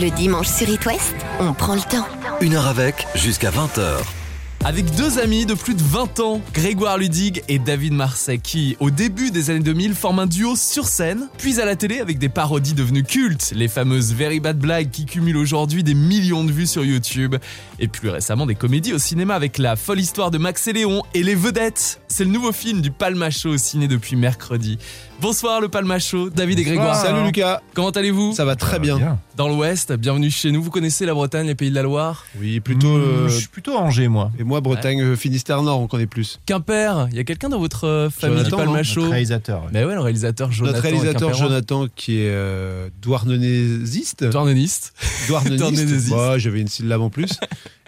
Le dimanche sur It West, on prend le temps. Une heure avec, jusqu'à 20h. Avec deux amis de plus de 20 ans, Grégoire Ludig et David Marseille, qui, au début des années 2000, forment un duo sur scène, puis à la télé avec des parodies devenues cultes, les fameuses Very Bad Blagues qui cumulent aujourd'hui des millions de vues sur YouTube, et plus récemment des comédies au cinéma avec La folle histoire de Max et Léon et Les Vedettes. C'est le nouveau film du Palmacho au ciné depuis mercredi. Bonsoir le Palmacho, David et Grégoire. Salut Lucas, Comment allez-vous? Ça va très bien. Dans l'Ouest, bienvenue chez nous. Vous connaissez la Bretagne, les pays de la Loire? Oui, plutôt. euh, Je suis plutôt Angers, moi. et moi, Bretagne, euh, Finistère Nord, on connaît plus. Quimper, il y a quelqu'un dans votre euh, famille Jonathan, du Palmacho Notre réalisateur. ouais. Mais ouais, le réalisateur Jonathan. Notre réalisateur. Jonathan, qui est euh, douarnenésiste. Douarneniste. Ouais, j'avais une syllabe en plus.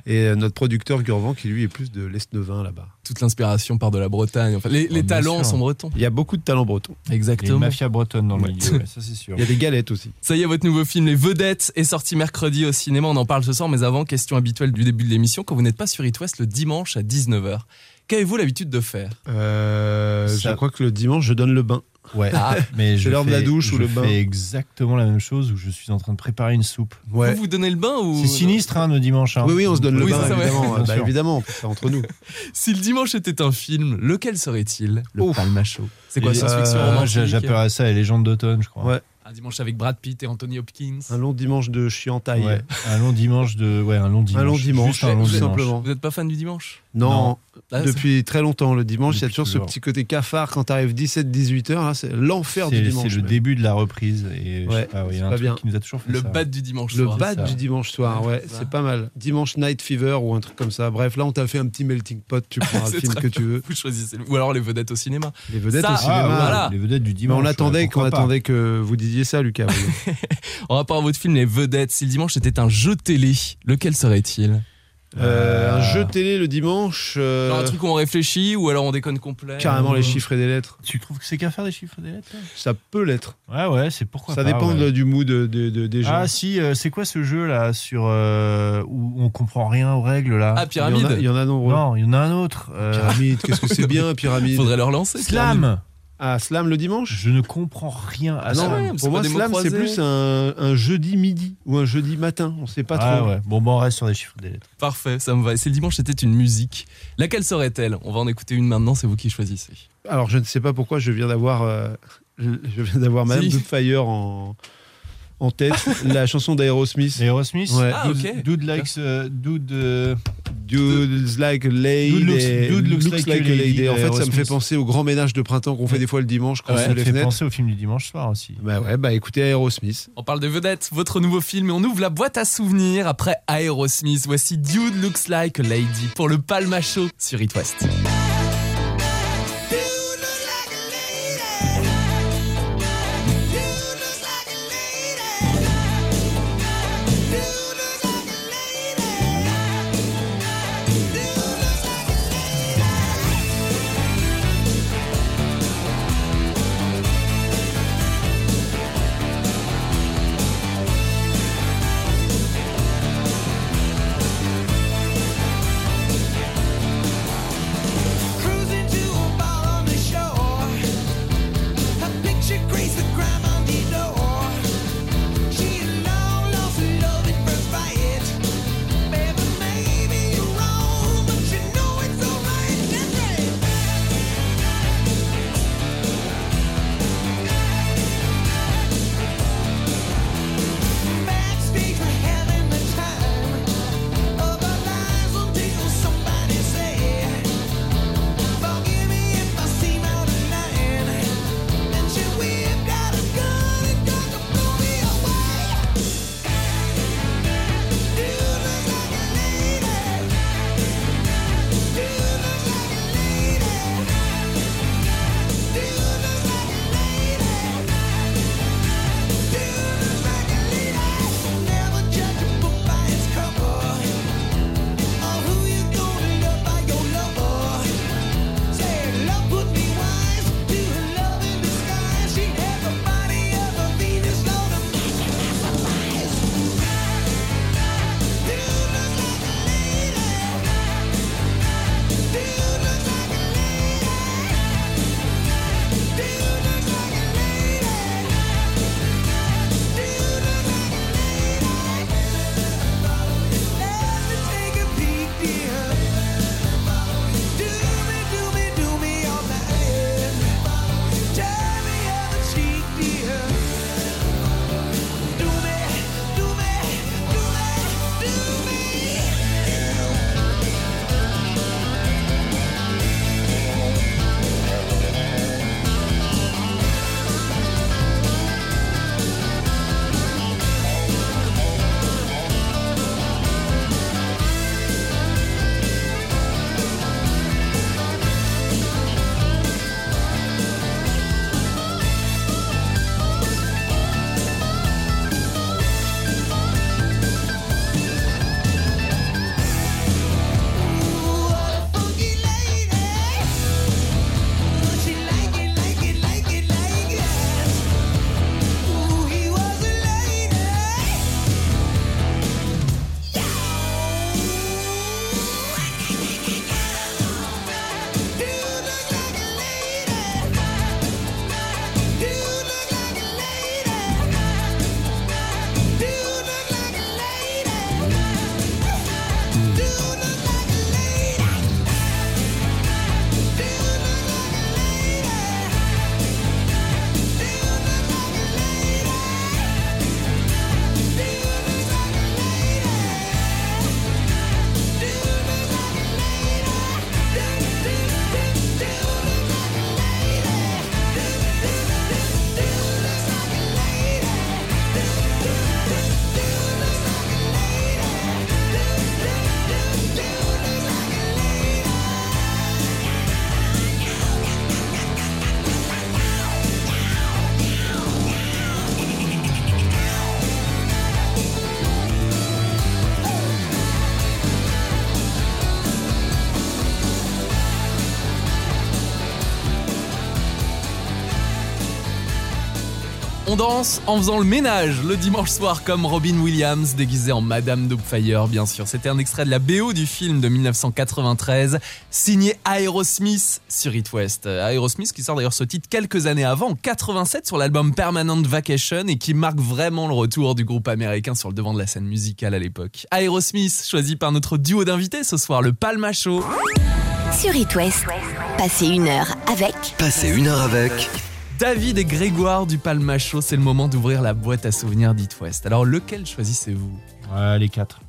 Et euh, notre producteur Gurvan, qui lui est plus de l'Est-Neuvin là-bas. Toute l'inspiration part de la Bretagne. Enfin, les, les talents sûr. sont bretons. Il y a beaucoup de talents bretons. Il y a une Exactement. mafia bretonne dans le Ouais. milieu, ouais, ça c'est sûr. Il y a des galettes aussi. Ça y est, votre nouveau film Les Vedettes est sorti mercredi au cinéma. On en parle ce soir, mais avant, question habituelle du début de l'émission, quand vous n'êtes pas sur It West le dimanche à 19h, qu'avez-vous l'habitude de faire? Euh, Ça- Je crois que le dimanche, je donne le bain. Ouais, Ah, mais je l'heure de la douche ou je le bain? fais exactement la même chose où je suis en train de préparer une soupe. Ouais. Vous vous donnez le bain ou C'est sinistre, hein, nos dimanches. hein. Oui, oui, on se donne le Oui, bain, ça, évidemment. Bah, évidemment, entre nous. Si le dimanche était un film, lequel serait-il? Le Ouf. Palmacho. C'est quoi, science-fiction, euh, j'a- j'appellerais ça les légendes d'automne, je crois. Ouais. Un dimanche avec Brad Pitt et Anthony Hopkins. Un long dimanche de chiantaille. Ouais, un long dimanche de, ouais, un long dimanche. Un long dimanche, Juste un long tout dimanche. simplement. Vous n'êtes pas fan du dimanche? Non, Non. Ah, depuis très longtemps. Le dimanche, il y a toujours ce petit côté cafard quand t'arrives 17-18 heures. C'est l'enfer du dimanche. c'est le début de la reprise et Ouais, pas, ouais, y c'est a un pas truc bien. qui nous a toujours fait Le ça. bad du dimanche Le soir. bad ça. du dimanche soir, ouais, c'est pas mal. Dimanche Night Fever ou un truc comme ça. Bref, là, on t'a fait un petit melting pot. Tu prends le C'est film que tu veux. Vous choisissez. Ou alors les vedettes au cinéma. Les vedettes au cinéma. Les vedettes du Mais dimanche. on attendait qu'on attendait que vous disiez ça, Lucas. oui. En rapport à votre film Les Vedettes, si le dimanche était un jeu télé, lequel serait-il Euh, un Euh, jeu télé le dimanche. euh, un truc où on réfléchit ou alors on déconne complet carrément les chiffres et des lettres. Tu trouves que c'est qu'à faire des chiffres et des lettres Ça peut l'être. Ouais, ouais, c'est pourquoi Ça pas, dépend ouais. du mood de- de- de- des gens. Ah si, euh, c'est quoi ce jeu là sur euh, où on comprend rien aux règles là? Ah, il y en a, il Pyramide y en a nombreux. Non, il y en a un autre. euh, Pyramide, qu'est-ce que c'est bien, pyramide? Faudrait leur lancer. Slam. Ah, slam le dimanche? Je ne comprends rien à Ah non, Slam. c'est pour moi, slam, c'est plus un, un jeudi midi ou un jeudi matin. On sait pas Ah trop. ouais. Bon, bon, on reste sur des chiffres des lettres. Parfait, ça me va. Et si le dimanche c'était une musique, laquelle serait-elle? On va en écouter une maintenant, c'est vous qui choisissez. Alors, je ne sais pas pourquoi je viens d'avoir, euh, je viens d'avoir Madame Si. En, en tête. la chanson d'Aerosmith. Aerosmith. Ouais. Ah, ok. Dude likes, euh, dude. euh, Dude's like a lady. Dude looks- dude looks like a lady En fait, ça me fait penser au grand ménage de printemps qu'on fait Ouais. des fois le dimanche quand Ouais, on ça ouvre me les fait fenêtres. penser au film du dimanche soir aussi. Bah ouais, bah écoutez Aerosmith. On parle de vedettes, votre nouveau film, et on ouvre la boîte à souvenirs après Aerosmith. Voici Dude Looks Like a Lady pour le Palma Show sur It West. On danse en faisant le ménage le dimanche soir comme Robin Williams déguisée en Madame Doubtfire bien sûr. C'était un extrait de la BO du film de 1993 signé Aerosmith sur It West. Aerosmith qui sort d'ailleurs ce titre quelques années avant, en 87 sur l'album Permanent Vacation et qui marque vraiment le retour du groupe américain sur le devant de la scène musicale à l'époque. Aerosmith choisi par notre duo d'invités ce soir, le Palma Show. Sur It West, passez une heure avec Passez une heure avec David et Grégoire du Palma Show, c'est le moment d'ouvrir la boîte à souvenirs d'It West. Alors lequel choisissez-vous? Ouais, les quatre.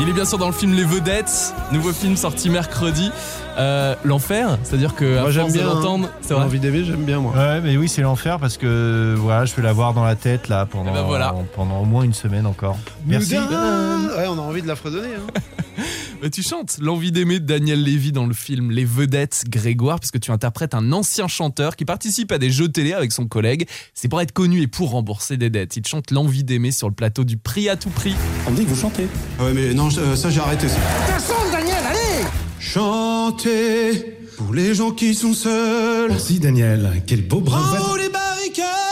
Il est bien sûr dans le film Les Vedettes, nouveau film sorti mercredi. Euh, L'enfer, c'est-à-dire que Moi, j'aime bien, hein. l'entendre, c'est vrai. Envie d'aimer, j'aime bien moi. Ouais, mais oui, c'est l'enfer parce que voilà, je vais l'avoir dans la tête là pendant, Eh ben voilà. pendant au moins une semaine encore. Merci. Moudin Ouais, on a envie de la fredonner. Hein. Mais tu chantes l'envie d'aimer de Daniel Lévy dans le film Les Vedettes Grégoire, parce que tu interprètes un ancien chanteur qui participe à des jeux télé avec son collègue. C'est pour être connu et pour rembourser des dettes. Il chante l'envie d'aimer sur le plateau du prix à tout prix. On me dit que vous chantez. Ouais, mais non, euh, ça j'ai arrêté ça. Descends, Daniel, allez Chanter pour les gens qui sont seuls. Merci, Daniel. Quel beau bras. Oh, les barricades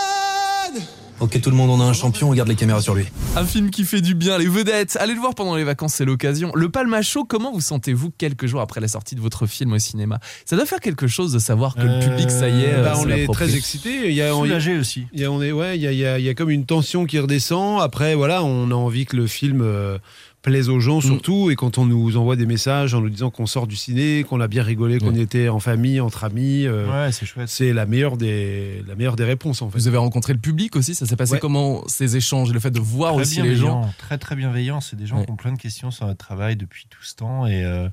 Ok, tout le monde, on a un champion, regarde les caméras sur lui. Un film qui fait du bien, Les Vedettes. Allez le voir pendant les vacances, c'est l'occasion. Le Palma Show, comment vous sentez-vous quelques jours après la sortie de votre film au cinéma? Ça doit faire quelque chose de savoir que le Euh, public, ça y est, Bah, euh, on se est très excités. Il y a, on- Soulagé aussi. il y a- on est, ouais, il y a, il y a- il y a comme une tension qui redescend. Après, voilà, on a envie que le film euh, plaise aux gens surtout. Et quand on nous envoie des messages en nous disant qu'on sort du ciné, qu'on a bien rigolé, qu'on Ouais. était en famille, entre amis, euh, Ouais, c'est chouette. c'est la meilleure des, la meilleure des réponses en fait. Vous avez rencontré le public aussi, ça s'est passé Ouais. comment ces échanges, le fait de voir Très aussi les gens bienveillant, Très très bienveillant. C'est des gens Ouais. qui ont plein de questions sur notre travail depuis tout ce temps et euh,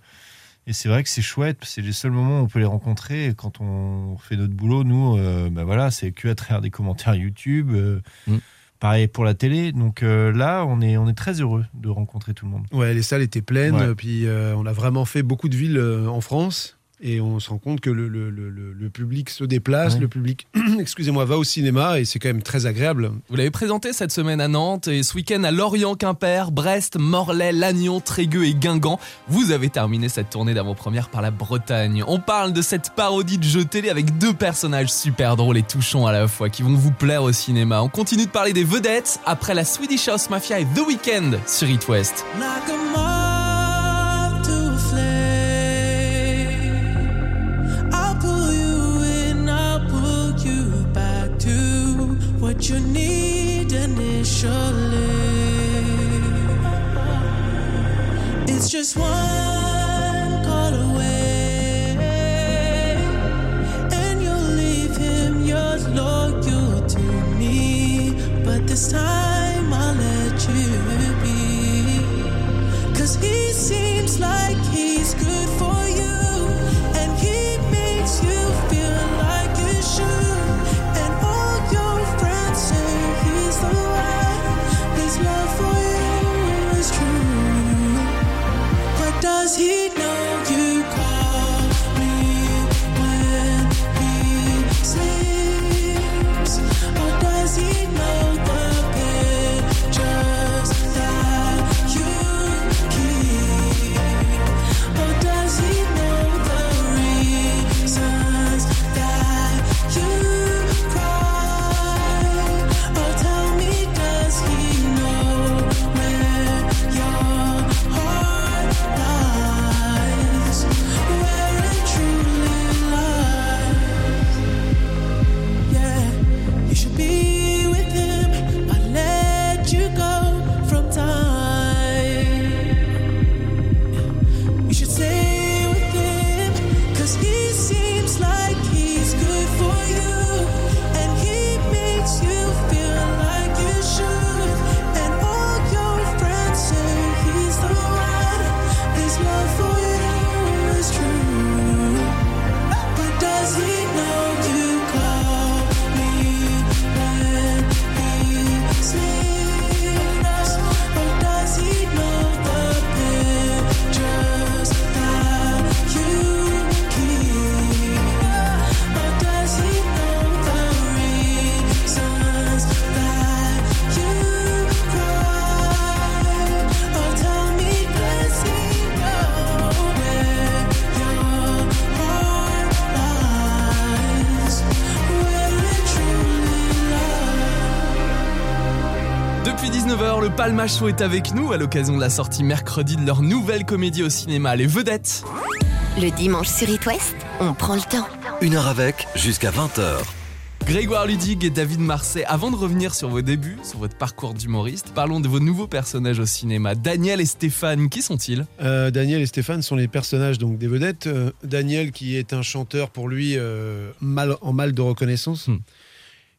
et c'est vrai que c'est chouette. C'est les seuls moments où on peut les rencontrer. Et quand on fait notre boulot, nous, euh, bah voilà, c'est que à travers des commentaires YouTube. euh, Mm. Pareil pour la télé. Donc euh, là, on est on est très heureux de rencontrer tout le monde. Ouais, les salles étaient pleines. Ouais. Puis euh, on a vraiment fait beaucoup de villes euh, en France. Et on se rend compte que le, le- le- public se déplace, Ouais. le public, excusez-moi, va au cinéma et c'est quand même très agréable. Vous l'avez présenté cette semaine à Nantes et ce week-end à Lorient, Quimper, Brest, Morlaix, Lannion, Trégueux et Guingamp. Vous avez terminé cette tournée d'avant-première par la Bretagne. On parle de cette parodie de jeu télé avec deux personnages super drôles et touchants à la fois qui vont vous plaire au cinéma. On continue de parler des vedettes après la Swedish House Mafia et The Weeknd sur It West. Like you need initially. It's just one should say Show est avec nous à l'occasion de la sortie mercredi de leur nouvelle comédie au cinéma Les Vedettes. Le dimanche sur It West, on prend le temps. Une heure avec jusqu'à 20h. Grégoire Ludig et David Marseille, avant de revenir sur vos débuts, sur votre parcours d'humoriste, parlons de vos nouveaux personnages au cinéma. Daniel et Stéphane, qui sont-ils? Euh, Daniel et Stéphane sont les personnages donc des vedettes. Euh, Daniel qui est un chanteur pour lui euh, mal, en mal de reconnaissance. Hmm.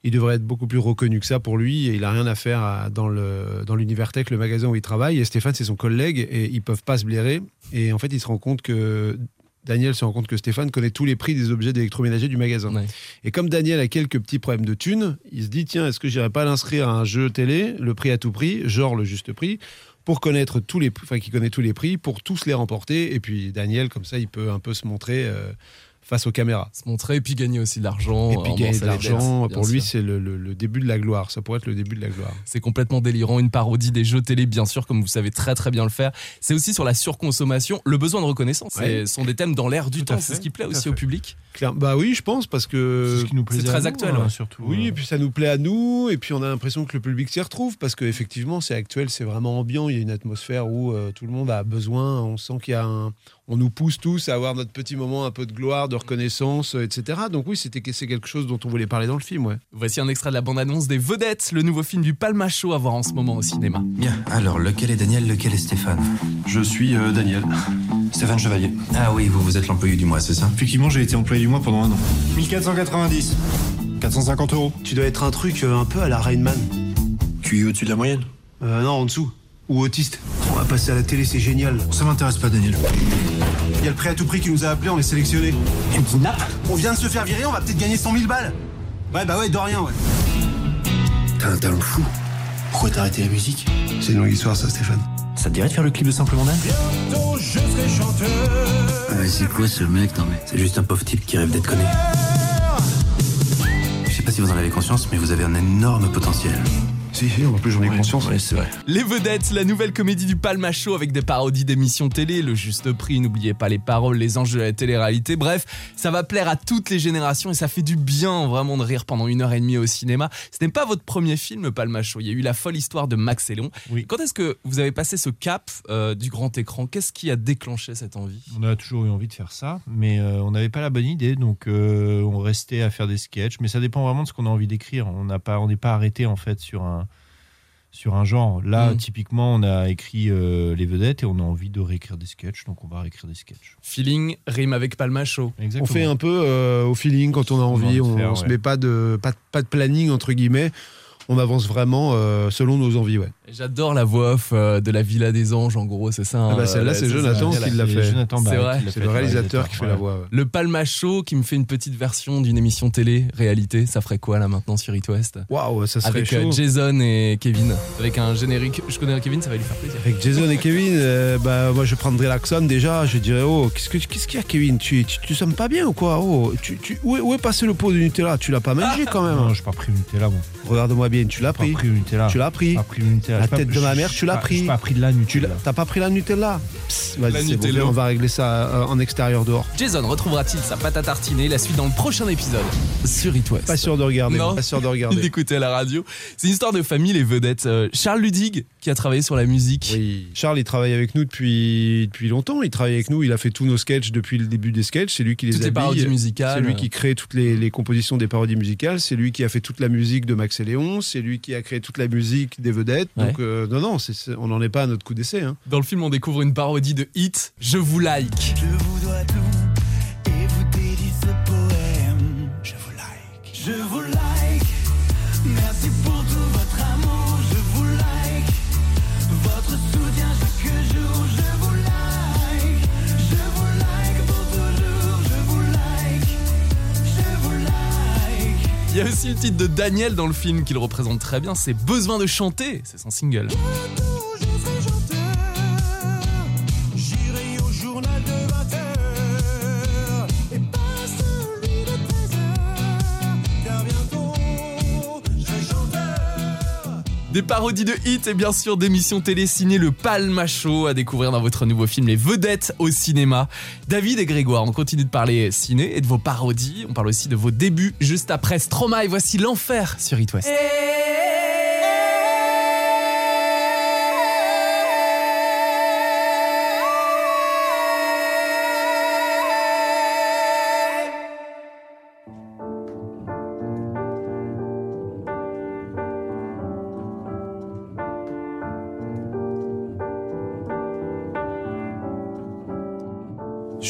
Il devrait être beaucoup plus reconnu que ça pour lui et il a rien à faire à- dans le dans l'univers tech, le magasin où il travaille. Et Stéphane c'est son collègue et ils peuvent pas se blairer. Et en fait il se rend compte que Daniel se rend compte que Stéphane connaît tous les prix des objets d'électroménager du magasin. Ouais. Et comme Daniel a quelques petits problèmes de thunes, il se dit tiens, est-ce que j'irais pas l'inscrire à un jeu télé, le prix à tout prix, genre le juste prix, pour connaître tous les, enfin qui connaît tous les prix, pour tous les remporter. Et puis Daniel, comme ça, il peut un peu se montrer euh, face aux caméras. Se montrer et puis gagner aussi de l'argent. Et puis rembourser gagner de l'argent, pour lui, c'est le, le- le début de la gloire. Ça pourrait être le début de la gloire. C'est complètement délirant, une parodie des jeux télé, bien sûr, comme vous savez très très bien le faire. C'est aussi sur la surconsommation, le besoin de reconnaissance. Ouais. Ce sont des thèmes dans l'air du Tout temps, c'est ce qui plaît tout aussi au public. Claire- Bah oui, je pense, parce C'est que ce qui nous plaisait très nous, actuel, hein, ouais. surtout. Oui, euh. et puis ça nous plaît à nous, et puis on a l'impression que le public s'y retrouve, parce qu'effectivement, c'est actuel, c'est vraiment ambiant, il y a une atmosphère où euh, tout le monde a besoin, on sent qu'il y a un... On nous pousse tous à avoir notre petit moment un peu de gloire, de reconnaissance, euh, etc. Donc oui, c'était c'est quelque chose dont on voulait parler dans le film, ouais. Voici un extrait de la bande-annonce des Vedettes, le nouveau film du Palma Show à voir en ce moment au cinéma. Bien, alors lequel est Daniel, lequel est Stéphane? Je suis euh, Daniel. Stéphane Chevalier. Ah oui, vous, vous êtes l'employé du mois, c'est ça? Effectivement, j'ai été employé du mois pendant un an. 1490. 450 euros. Tu dois être un truc euh, un peu à la Rainman. QI au-dessus de la moyenne? Euh, non, en dessous. Ou autiste. On va passer à la télé, c'est génial. Ça m'intéresse pas, Daniel. Il y a le prêt à tout prix qui nous a appelés, on est sélectionnés. Tu me kidnappes On vient de se faire virer, on va peut-être gagner 100 000 balles. Ouais, bah ouais, de rien, ouais. T'as un talent fou. Pourquoi t'as arrêté la musique? C'est une longue histoire, ça, Stéphane. Ça te dirait de faire le clip de Simplement Dan Ah, mais c'est quoi ce mec? Non, mais. C'est juste un pauvre type qui rêve d'être connu. Je sais pas si vous en avez conscience, mais vous avez un énorme potentiel. Si, si, en plus j'en ai conscience. Ouais, c'est vrai. Les Vedettes, la nouvelle comédie du Palma Show avec des parodies d'émissions télé, le juste prix, n'oubliez pas les paroles, les enjeux de la télé-réalité. Bref, ça va plaire à toutes les générations et ça fait du bien vraiment de rire pendant une heure et demie au cinéma. Ce n'est pas votre premier film, Palma Show. Il y a eu la folle histoire de Max et Léon. Oui. Quand est-ce que vous avez passé ce cap euh, du grand écran? Qu'est-ce qui a déclenché cette envie? On a toujours eu envie de faire ça, mais euh, on n'avait pas la bonne idée, donc euh, on restait à faire des sketchs. Mais ça dépend vraiment de ce qu'on a envie d'écrire. On n'a pas, on n'est pas arrêté en fait sur un sur un genre. Là, Mhm. typiquement, on a écrit euh, les vedettes et on a envie de réécrire des sketchs, donc on va réécrire des sketchs. Feeling rime avec Palma Show. Exactement. On fait un peu euh, au feeling quand on a envie, on, on se met pas de, pas, de- pas de planning, entre guillemets. On avance vraiment euh, selon nos envies, ouais. J'adore la voix off euh, de la Villa des Anges, en gros, c'est ça. Ah bah, hein, celle-là, euh, c'est Jonathan qui l'a fait. C'est Barrett vrai. C'est le réalisateur qui fait ouais. la voix. ouais. Le Palma Show qui me fait une petite version d'une émission télé réalité, ça ferait quoi là maintenant sur It West? Waouh, ça serait Avec chaud. euh, Jason et Kevin, avec un générique. Je connais Kevin, ça va lui faire plaisir. Avec Jason et Kevin, euh, bah, moi je prendrais l'accent déjà. Je dirais Oh, qu'est-ce que- qu'est-ce qu'il y a, Kevin? Tu, tu, tu sommes pas bien ou quoi? Oh, tu, tu- où, est, où est passé le pot de Nutella? Tu l'as pas mangé quand même Non, hein j'ai pas pris Nutella, bon. Regarde-moi bien, tu l'as pas pris. pris le Nutella. Tu l'as pris. Pas pris le Nutella. La pas- tête de ma mère, tu l'as pas- pris. J'ai pas pris de la Tu Nutella. l'as- T'as pas pris la Nutella Psst, Vas-y, bon, on va régler ça euh, en extérieur dehors. Jason retrouvera-t-il sa pâte à tartiner La suite dans le prochain épisode sur It West. Pas sûr de regarder. Non. Pas sûr de regarder. D'écouter à la radio. C'est une histoire de famille, les vedettes. Euh, Charles Ludig, qui a travaillé sur la musique. Oui. Charles, il travaille avec nous depuis, depuis longtemps. Il travaille avec nous. Il a fait tous nos sketchs depuis le début des sketchs. C'est lui qui les Toutes les habille. parodies musicales. C'est lui qui crée toutes les, les compositions des parodies musicales. C'est lui qui a fait toute la musique de Max et Léon. C'est lui qui a créé toute la musique des vedettes. Ouais. Donc, euh, non, non, c'est- c'est- on n'en est pas à notre coup d'essai. hein. Dans le film, on découvre une parodie de Hit, Je vous like. Je vous dois tout Il y a aussi le titre de Daniel dans le film qui le représente très bien, c'est Besoin de chanter, c'est son single. Des parodies de hits et bien sûr d'émissions télé signées le Palma Show à découvrir dans votre nouveau film Les Vedettes au cinéma. David et Grégoire, on continue de parler ciné et de vos parodies, on parle aussi de vos débuts juste après Stromae, voici l'enfer sur It West.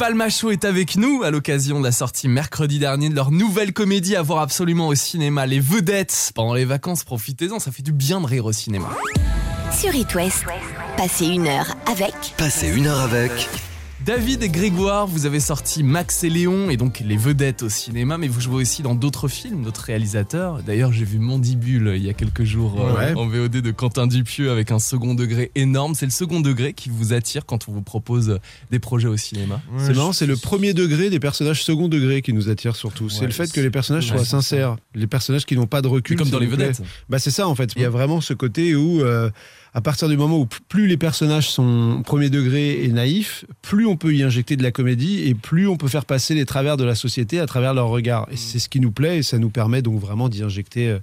19h, le Palma Show est avec nous à l'occasion de la sortie mercredi dernier de leur nouvelle comédie à voir absolument au cinéma, Les Vedettes. Pendant les vacances, profitez-en, ça fait du bien de rire au cinéma. Sur It West, passez une heure avec Passez une heure avec David et Grégoire, vous avez sorti Max et Léon et donc les vedettes au cinéma, mais vous jouez aussi dans d'autres films, d'autres réalisateurs. D'ailleurs, j'ai vu Mandibule il y a quelques jours euh, en VOD de Quentin Dupieux avec un second degré énorme. C'est le second degré qui vous attire quand on vous propose des projets au cinéma. C'est marrant, c'est le premier degré des personnages second degré qui nous attire surtout. c'est Ouais, le fait que les personnages soient sincères, les personnages qui n'ont pas de recul. Mais comme dans les vedettes. Bah c'est ça en fait. Il y a vraiment ce côté où, euh, à partir du moment où plus les personnages sont premier degré et naïfs, plus on peut y injecter de la comédie et plus on peut faire passer les travers de la société à travers leur regard. Et c'est ce qui nous plaît et ça nous permet donc vraiment d'y injecter euh,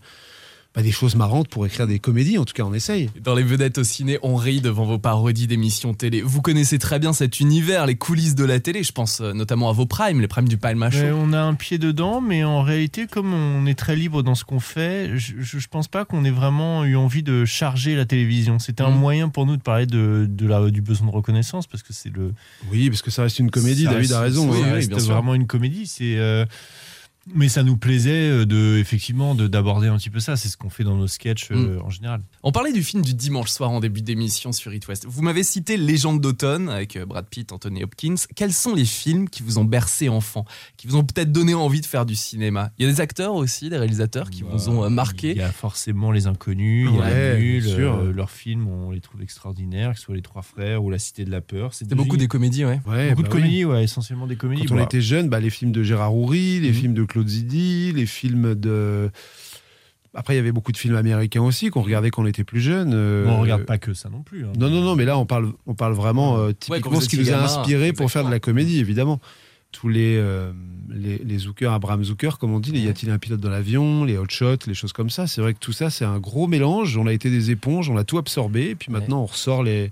bah, des choses marrantes pour écrire des comédies. En tout cas, on essaye. Dans les vedettes au ciné, on rit devant vos parodies d'émissions télé. Vous connaissez très bien cet univers, les coulisses de la télé. Je pense euh, notamment à vos primes, les primes du Palma Show. Ouais, on a un pied dedans, mais en réalité, comme on est très libre dans ce qu'on fait, je, je, pense pas qu'on ait vraiment eu envie de charger la télévision. C'était un Mhm. moyen pour nous de parler de, de la, du besoin de reconnaissance, parce que c'est le. Oui, parce que ça reste une comédie. ça David reste- a raison. ça reste bien sûr. vraiment une comédie. C'est. euh, mais ça nous plaisait euh, de effectivement de d'aborder un petit peu ça. C'est ce qu'on fait dans nos sketchs euh, en général. On parlait du film du dimanche soir en début d'émission sur It West. Vous m'avez cité Légende d'automne avec euh, Brad Pitt, Anthony Hopkins. Quels sont les films qui vous ont bercé enfant, qui vous ont peut-être donné envie de faire du cinéma? Il y a des acteurs aussi, des réalisateurs qui vous ont euh, Il marqué. y a forcément les inconnus, il y a sûr. euh, leurs films, on les trouve extraordinaires, que ce soit les Trois Frères ou La Cité de la Peur. C'était beaucoup des comédies, ouais. Ouais, beaucoup bah de oui. comédies, ouais, essentiellement des comédies. Quand on était jeune, bah, les films de Gérard Houry, les Mhm. films de Claude Zidi, les films de. Après, il y avait beaucoup de films américains aussi qu'on regardait quand on était plus jeune. euh, on regarde pas que ça non plus. hein. Non, non, non, mais là, on parle, on parle vraiment euh, Ouais, typiquement vous ce qui nous a inspiré pour faire de la comédie, évidemment. Tous les, euh, les, les Zucker, Abraham Zucker, comme on dit, les Y a-t-il un pilote dans l'avion, les hot shots, les choses comme ça. C'est vrai que tout ça, c'est un gros mélange. On a été des éponges, on a tout absorbé, et puis maintenant, on ressort les,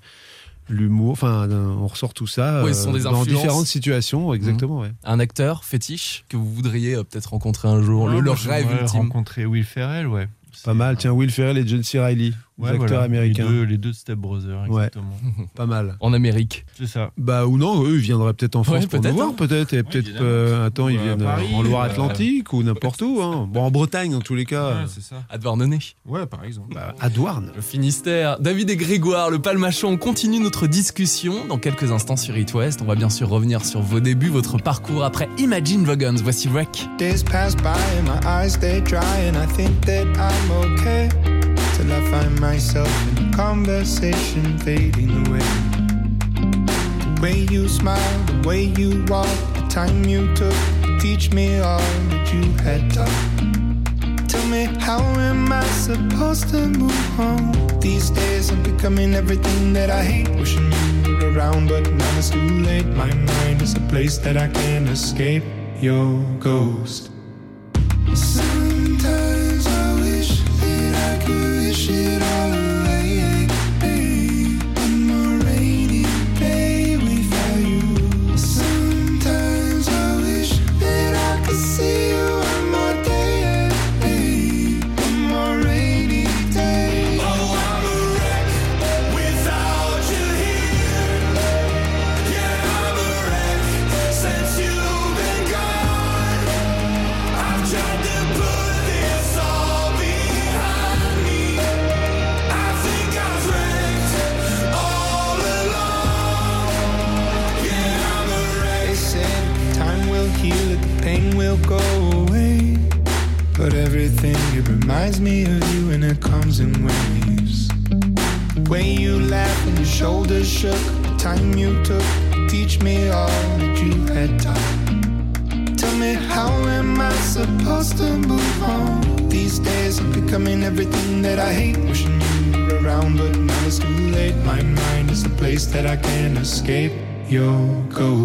l'humour, enfin, euh, on ressort tout ça Ouais, ce sont des dans différentes situations, exactement. ouais. Un acteur fétiche que vous voudriez euh, peut-être rencontrer un jour, le, Ouais, leur rêve ultime. rencontrer Will Ferrell, ouais. Pas mal. Tiens, Will Ferrell et John C. Reilly, Ouais, les acteurs voilà, américains. Les deux, les deux Step Brothers, Ouais. exactement. Pas mal. En Amérique. C'est ça. Bah ou non, eux ils viendraient peut-être en France Ouais, pour nous peut-être, voir, hein. peut-être, et peut-être. euh, attends, ils viennent euh, Paris, en Loire-Atlantique ou n'importe où. Hein. Bon, en Bretagne dans tous les cas. Ouais, euh, c'est ça. À Douarnenez. Ouais, par exemple. bah, à Douarn. Le Finistère. David et Grégoire, le palmachon, on continue notre discussion dans quelques instants sur It West. On va bien sûr revenir sur vos débuts, votre parcours après Imagine Dragons. Voici Wreck. Days pass by and my eyes stay dry, and I think that I'm okay. Till I find myself in conversation fading away. The way you smile, the way you walk, the time you took to teach me all that you had taught. Tell me, how am I supposed to move on? These days I'm becoming everything that I hate. Wishing you were around, but now it's too late. My mind is a place that I can't escape. Your ghost. Sometimes I wish that I could wish it all away. That I can't escape. Your ghost.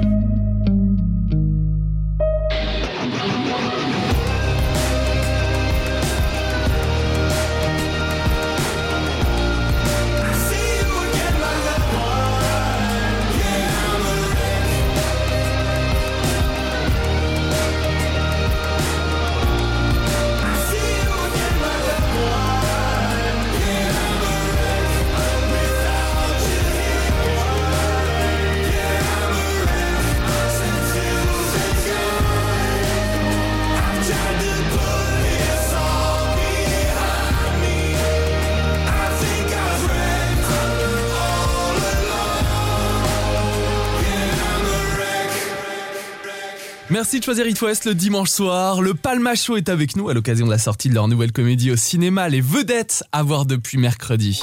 Merci de choisir It West le dimanche soir. Le Palma Show est avec nous à l'occasion de la sortie de leur nouvelle comédie au cinéma, Les Vedettes, à voir depuis mercredi.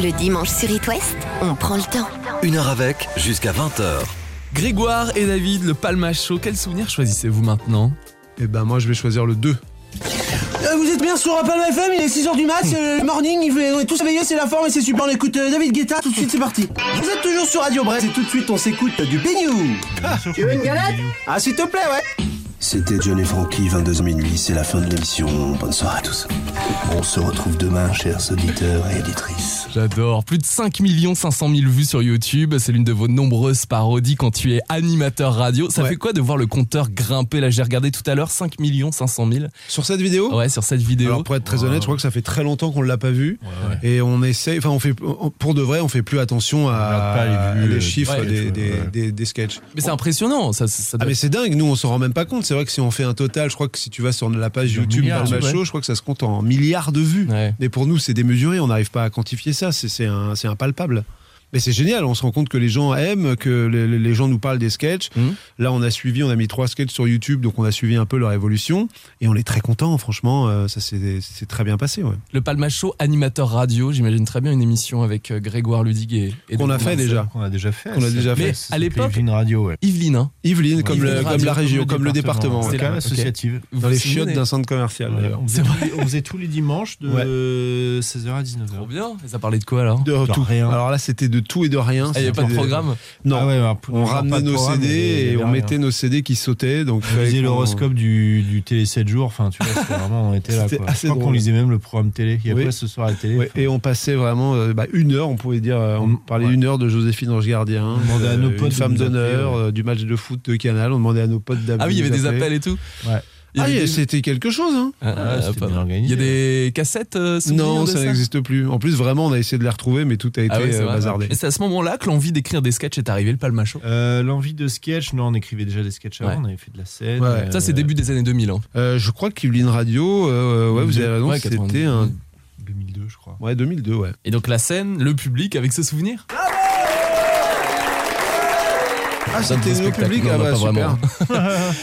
Le dimanche sur It West, on prend le temps. Une heure avec, jusqu'à 20h. Grégoire et David, le Palma Show, quel souvenir choisissez-vous maintenant? Et ben moi je vais choisir le 2. Euh, vous êtes bien sur Palma FM, il est 6h du mat, c'est le morning, il on est tous éveillés, c'est la forme et c'est super, on écoute euh, David Guetta, tout de suite c'est parti. Vous êtes toujours sur Radio Brest et tout de suite on s'écoute du Pignou. Tu veux une galette? Ah s'il te plaît, ouais. C'était John et Frankie, 22h minuit, c'est la fin de l'émission. Bonne soirée à tous. On se retrouve demain, chers auditeurs et auditrices. J'adore. Plus de 5 500 000 vues sur YouTube. C'est l'une de vos nombreuses parodies quand tu es animateur radio. Ça Ouais. fait quoi de voir le compteur grimper? Là, j'ai regardé tout à l'heure 5 500 000. Sur cette vidéo? Ouais, sur cette vidéo. Alors pour être très honnête, je crois que ça fait très longtemps qu'on l'a pas vu et on essaie. Enfin, on fait pour de vrai, on fait plus attention à, les à vues, les euh, chiffres des, des, des- des sketchs. Mais c'est impressionnant. Ça, ça Ah mais c'est dingue, nous on s'en rend même pas compte. C'est vrai que si on fait un total, je crois que si tu vas sur la page YouTube ouais. Show, je crois que ça se compte en milliards de vues. Mais pour nous, c'est démesuré, on n'arrive pas à quantifier ça, un- c'est impalpable. Mais c'est génial, on se rend compte que les gens aiment, que les, les gens nous parlent des sketchs. Mhm. Là, on a suivi, on a mis trois sketchs sur YouTube, donc on a suivi un peu leur évolution. Et on est très content, franchement, euh, ça s'est c'est très bien passé. Ouais. Le Palma Show, animateur radio, j'imagine très bien une émission avec euh, Grégoire Ludig et, et Qu'on a fait déjà. Qu'on a déjà fait. On ça déjà fait. Mais à l'époque- Yveline Radio, ouais. Yveline, hein. Yveline, comme, Yveline le, comme Radio, la région, comme le département. C'est quand même associative. Dans les chiottes d'un centre commercial, Ouais, d'ailleurs. on, faisait tous les, on faisait tous les dimanches de 16h à 19h. Trop bien. Et ça parlait de quoi alors? De De tout. rien. Alors là, c'était de tout et de rien. Ah, Il n'y avait pas de programme Non. Ah ouais, alors, on ramenait nos CD et avait on rien. mettait nos CD qui sautaient. Donc On lisait l'horoscope du, du Télé 7 jours. Enfin, tu vois, c'était vraiment, on était là. Quoi. assez Je crois qu'on lisait même le programme télé. Il y a Oui. quoi ce soir à la télé et on passait vraiment euh, bah, une heure, on pouvait dire, euh, on On- parlait ouais. une heure de Joséphine Ange Gardien, On demandait à nos euh, potes une de femme d'honneur, du match de foot de Canal, on demandait à nos potes d'appeler. Ah oui, il y avait des appels et tout. Ouais. Ah, des- c'était quelque chose, hein Ah, ah, pas- bien Il y a des cassettes euh, souvenirs Non, ça n'existe plus. En plus, vraiment, on a essayé de les retrouver, mais tout a été Ah ouais, c'est euh, bazardé. Et c'est à ce moment-là que l'envie d'écrire des sketchs est arrivée, le Palma Show. Euh, L'envie de sketch, non, on écrivait déjà des sketchs avant, Ouais. on avait fait de la scène. Ouais. euh, Ça, c'est début des années 2000. hein. Euh, je crois qu'Yveline Radio, euh, ouais, vous avez raison, Ouais, c'était 90. un. 2002, je crois. Ouais, 2002, ouais. Et donc la scène, le public avec ce souvenir? Ah, Ça, c'était spectacle, publics non, Ah, bah, super.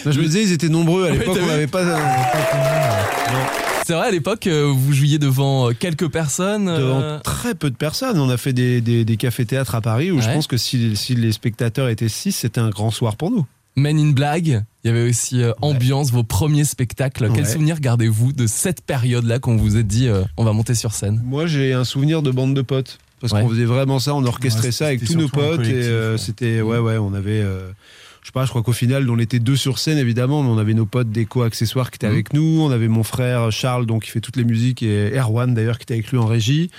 je me disais, ils étaient nombreux. À l'époque, on n'avait pas. C'est vrai, à l'époque, euh, vous jouiez devant euh, quelques personnes. devant euh, très peu de personnes. On a fait des, des, des cafés-théâtres à Paris où je pense que si, si les spectateurs étaient 6, c'était un grand soir pour nous. Men in Blague, il y avait aussi euh, Ambiance, vos premiers spectacles. Quel souvenir gardez-vous de cette période-là qu'on vous a dit euh, on va monter sur scène? Moi, j'ai un souvenir de bande de potes. Parce Ouais. qu'on faisait vraiment ça, on orchestrait Ouais, ça avec tous nos potes. Et euh, c'était, ouais, ouais, on avait. euh, je sais pas, je crois qu'au final, on était deux sur scène évidemment, mais on avait nos potes déco accessoires qui étaient Mhm. avec nous. On avait mon frère Charles, donc qui fait toutes les musiques, et Erwan d'ailleurs qui était avec lui en régie.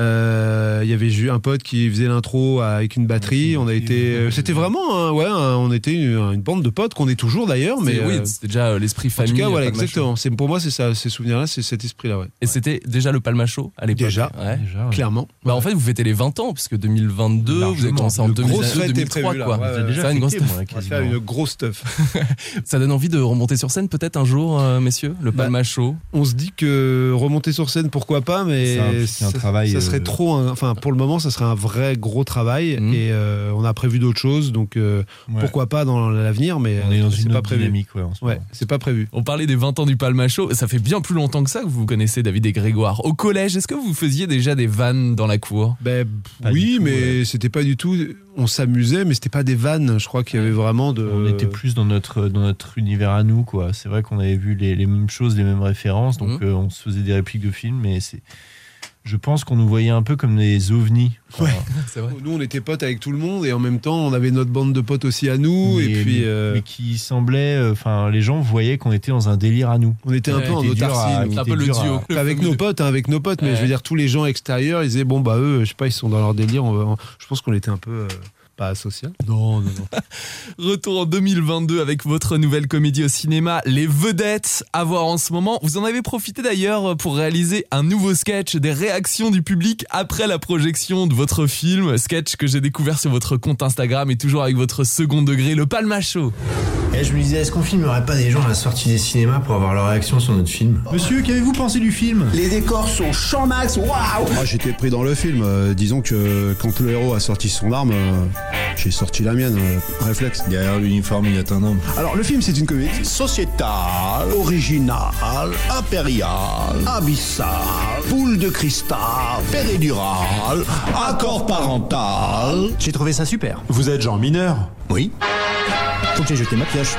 Euh, Il y avait un pote qui faisait l'intro avec une batterie. On a été, euh, c'était vraiment, un- ouais, un- on était une, une bande de potes qu'on est toujours d'ailleurs, mais oui, euh, c'était déjà euh, l'esprit en famille. tout cas, voilà, euh, Palma Show. exactement. C'est pour moi, c'est ça, ces souvenirs-là, c'est cet esprit-là, ouais. Et c'était déjà le Palma Show à l'époque. Déjà. Ouais. Déjà, ouais. Clairement. Bah en fait, vous fêtez les 20 ans, puisque 2022, vous avez commencé en Une grosse 2022, fête est 2003, prévue, là. quoi. Déjà Ça, une grosse faire une grosse stuff. Ça donne envie de remonter sur scène peut-être un jour, euh, messieurs, le Bah, Palma Show? On se dit que remonter sur scène, pourquoi pas, mais C'est un- ça, travail, ça serait euh, trop. un- Enfin, pour le moment, ça serait un vrai gros travail Mhm. et euh, on a prévu d'autres choses, donc euh, Ouais. pourquoi pas dans l'avenir, mais On est dans c'est une pas prévu. dynamique, ouais, en ce Ouais, moment. c'est pas prévu. On parlait des 20 ans du Palma Show, ça fait bien plus longtemps que ça que vous vous connaissez David et Grégoire. Au collège, est-ce que vous faisiez déjà des vannes dans la cour? Ben, Pas oui, mais ouais. c'était pas du tout. On s'amusait, mais c'était pas des vannes. Je crois qu'il y avait vraiment de. On était plus dans notre, dans notre univers à nous, quoi. C'est vrai qu'on avait vu les, les mêmes choses, les mêmes références, donc euh, on se faisait des répliques de films, mais c'est. Je pense qu'on nous voyait un peu comme des ovnis. Ouais. C'est vrai. Nous, on était potes avec tout le monde et en même temps, on avait notre bande de potes aussi à nous. mais, et puis, mais- euh, mais qui semblait, euh, enfin, les gens voyaient qu'on était dans un délire à nous. on était un peu en autarcie. un peu le à- duo. Avec nos potes, hein, avec nos potes, mais je veux dire, tous les gens extérieurs, ils disaient, bon, bah, eux, je sais pas, ils sont dans leur délire. on va- Je pense qu'on était un peu. euh, pas asocial. Non, non, non. Retour en 2022 avec votre nouvelle comédie au cinéma, Les Vedettes, à voir en ce moment. Vous en avez profité d'ailleurs pour réaliser un nouveau sketch des réactions du public après la projection de votre film. Sketch que j'ai découvert sur votre compte Instagram et toujours avec votre second degré, le Palma Show. Et je me disais, est-ce qu'on filmerait pas des gens à la sortie des cinémas pour avoir leur réaction sur notre film? Monsieur, qu'avez-vous pensé du film? Les décors sont champ max, waouh Moi, j'étais pris dans le film. Euh, disons que quand le héros a sorti son arme, euh, j'ai sorti la mienne. euh, réflexe. Derrière l'uniforme, il y a un homme. Alors, le film, c'est une comédie sociétale, originale, impériale, abyssale, boule de cristal, péridurale, accord parental. J'ai trouvé ça super. Vous êtes genre mineur? Oui. Faut que j'ai jeté ma pioche.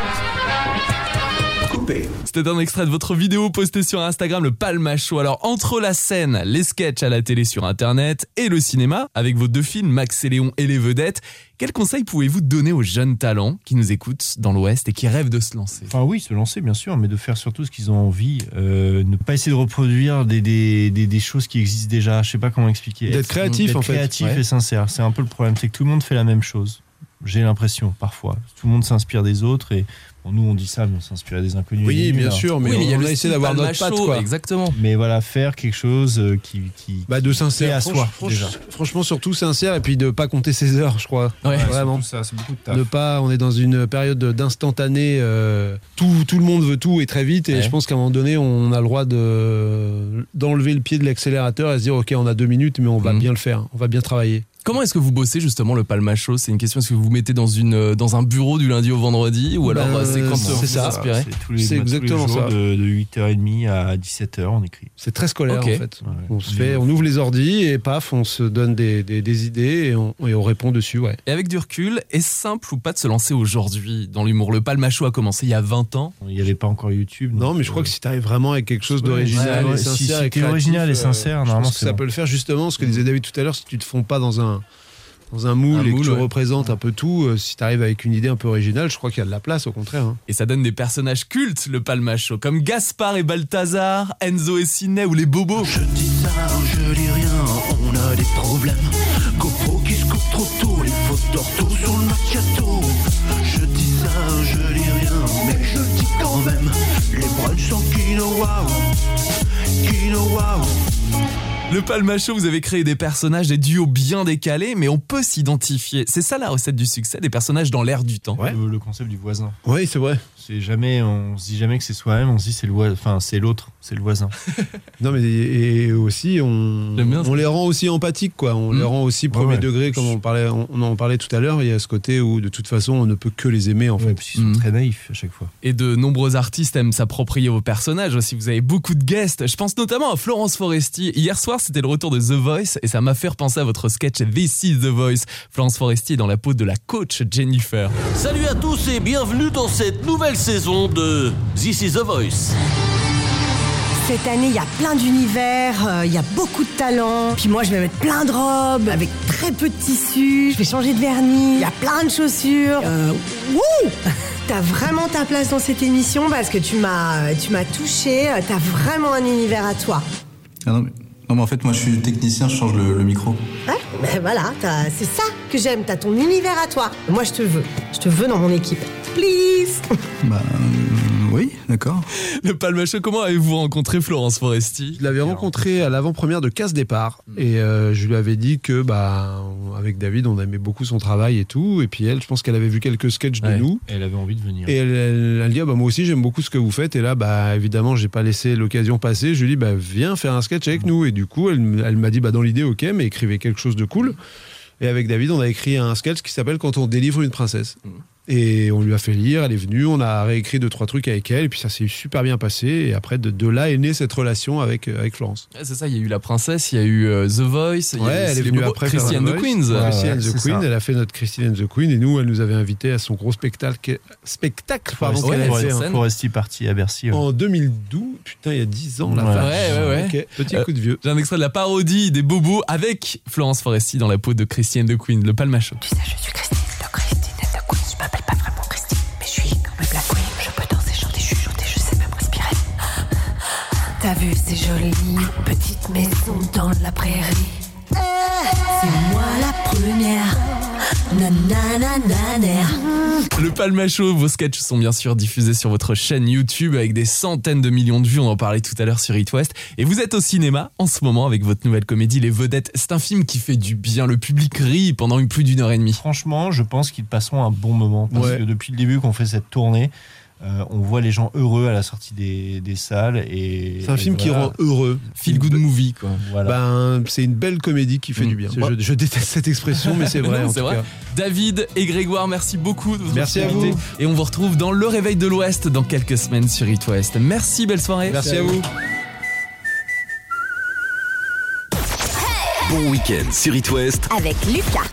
C'était un extrait de votre vidéo postée sur Instagram, le Palma Show. Alors, entre la scène, les sketchs à la télé sur Internet et le cinéma, avec vos deux films, Max et Léon et les vedettes, quels conseils pouvez-vous donner aux jeunes talents qui nous écoutent dans l'Ouest et qui rêvent de se lancer? Enfin oui, se lancer bien sûr, mais de faire surtout ce qu'ils ont envie, euh, ne pas essayer de reproduire des, des, des, des choses qui existent déjà. Je sais pas comment expliquer. D'être Être- créatif, en fait. créatif Ouais. et sincère. C'est un peu le problème, c'est que tout le monde fait la même chose. J'ai l'impression parfois. Tout le monde s'inspire des autres et nous on dit ça, mais on s'inspire des inconnus. Oui, bien sûr, alors. mais Oui, on le a essayé d'avoir notre patte, quoi. Exactement. Mais voilà, faire quelque chose euh, qui, qui Bah, de sincère. à Franch- soi franch- déjà. Franchement, surtout sincère, et puis de pas compter ses heures, je crois. Ouais. vraiment. Ça, c'est beaucoup de taf. Ne pas, on est dans une période d'instantané. euh, tout, tout le monde veut tout et très vite. Et Ouais. je pense qu'à un moment donné, on a le droit de d'enlever le pied de l'accélérateur et se dire ok, on a deux minutes, mais on va Mhm. bien le faire. On va bien travailler. Comment est-ce que vous bossez justement le Palma Show C'est une question, est-ce que vous vous mettez dans, une, euh, dans un bureau du lundi au vendredi Ou alors Ben, euh, c'est vous ça. C'est exactement ça. De, de 8h30 à 17h, on écrit. C'est très scolaire en fait. Ouais. On se fait, on ouvre les ordis et paf, on se donne des, des- des idées et on, et on répond dessus. Ouais. Et avec du recul, est-ce simple ou pas de se lancer aujourd'hui dans l'humour? Le Palma Show a commencé il y a 20 ans. Il n'y avait pas encore YouTube. Non, mais je crois euh, que si tu arrives vraiment avec quelque chose d'original ouais, et si- sincère si et t'es créatif, original et euh, sincère, je normalement, pense que c'est ça bon. peut le faire justement. Ce que disait David tout à l'heure, si tu te fonds pas dans un dans un moule Un et moule, que tu ouais. représentes un peu tout, euh, si tu arrives avec une idée un peu originale, je crois qu'il y a de la place au contraire. hein. Et ça donne des personnages cultes, le Palma Show, comme Gaspard et Balthazar, Enzo et Sidney ou les Bobos. Je dis ça, je dis rien, on a des problèmes. GoPro qui se coupe trop tôt, les fautes d'ortho sur le macchiato. Je dis ça, je dis rien, mais je dis quand même. Les brunchs sans quinoa, quinoa. Le Palma Show, vous avez créé des personnages, des duos bien décalés, mais on peut s'identifier. C'est ça la recette du succès, des personnages dans l'air du temps. Le, le concept du voisin. Oui, c'est vrai. C'est jamais, on se dit jamais que c'est soi-même, on se dit c'est le voisin, enfin c'est l'autre, c'est le voisin. Non, mais et aussi, on, bien on les rend aussi empathiques, quoi. On les Mm. rend aussi premier ouais. degré, comme on, parlait, on, on en parlait tout à l'heure. Il y a ce côté où, de toute façon, on ne peut que les aimer, en fait. Ouais, puis ils sont Mhm. très naïfs à chaque fois. Et de nombreux artistes aiment s'approprier vos personnages aussi. Vous avez beaucoup de guests. Je pense notamment à Florence Foresti. Hier soir, c'était le retour de The Voice et ça m'a fait repenser à votre sketch This is The Voice. Florence Foresti est dans la peau de la coach Jennifer. Salut à tous et bienvenue dans cette nouvelle saison de This is the Voice. Cette année, il y a plein d'univers, euh, il y a beaucoup de talents. Puis moi, je vais mettre plein de robes avec très peu de tissu. Je vais changer de vernis. Il y a plein de chaussures. Euh, wouh T'as vraiment ta place dans cette émission parce que tu m'as, tu m'as touché. euh, T'as vraiment un univers à toi. Ah non, mais, non, mais en fait, moi, je suis technicien, je change le, le micro. Ouais, ben voilà, t'as- c'est ça que j'aime. T'as ton univers à toi. Moi, je te veux. Je te veux dans mon équipe. Please. Bah, euh, oui, d'accord. Le Palma Show, comment avez-vous rencontré Florence Foresti? Je l'avais rencontré à l'avant-première de Casse Départ. Et euh, je lui avais dit que bah avec David on aimait beaucoup son travail et tout. Et puis elle je pense qu'elle avait vu quelques sketchs de Ouais. nous. elle avait envie de venir. et elle, elle, elle dit ah bah moi aussi j'aime beaucoup ce que vous faites. Et là bah évidemment j'ai pas laissé l'occasion passer. Je lui dis bah viens faire un sketch avec nous. Et du coup elle, elle m'a dit bah dans l'idée ok mais écrivez quelque chose de cool. Et avec David on a écrit un sketch qui s'appelle quand on délivre une princesse et on lui a fait lire, elle est venue, on a réécrit deux trois trucs avec elle, et puis ça s'est super bien passé. Et après, de, de là est née cette relation avec, euh, avec Florence. Ouais, C'est ça, il y a eu La Princesse, il y a eu euh, The Voice, il y a Ouais, eu elle est venue après faire Christiane The the Voice. Queens. Ouais, Christiane ouais, the Queen, ça. elle a fait notre Christine and the Queen, et nous, elle nous avait invités à son gros spectacle, spectacle pardon, Foresti, qu'elle a ouais, fait sur hein. Foresti parti à Bercy. ouais. en 2012. Putain, il y a 10 ans, la Ouais. Ouais, ouais, petit Euh, coup de vieux. J'ai un extrait de la parodie des Bobos avec Florence Foresti dans la peau de Christiane the Queen, le Palma Show. Tu sais, je suis Christine T'as vu ces jolies petites maisons dans la prairie C'est moi la première. Nananananer. Le Palma Show, vos sketchs sont bien sûr diffusés sur votre chaîne YouTube avec des centaines de millions de vues, on en parlait tout à l'heure sur It West. Et vous êtes au cinéma en ce moment avec votre nouvelle comédie Les Vedettes. C'est un film qui fait du bien, le public rit pendant plus d'une heure et demie. Franchement, je pense qu'ils passeront un bon moment parce Ouais. que depuis le début qu'on fait cette tournée, euh, on voit les gens heureux à la sortie des, des salles et C'est un et film qui rend heureux. Feel good movie, quoi. Voilà. Ben, c'est une belle comédie qui fait Mm. du bien. Je, je déteste cette expression, mais c'est vrai. Non, en c'est tout vrai. cas. David et Grégoire, merci beaucoup de votre Merci à vous. Et on vous retrouve dans Le Réveil de l'Ouest dans quelques semaines sur It West. Merci, belle soirée. Merci à vous. Bon week-end sur It West Avec Lucas.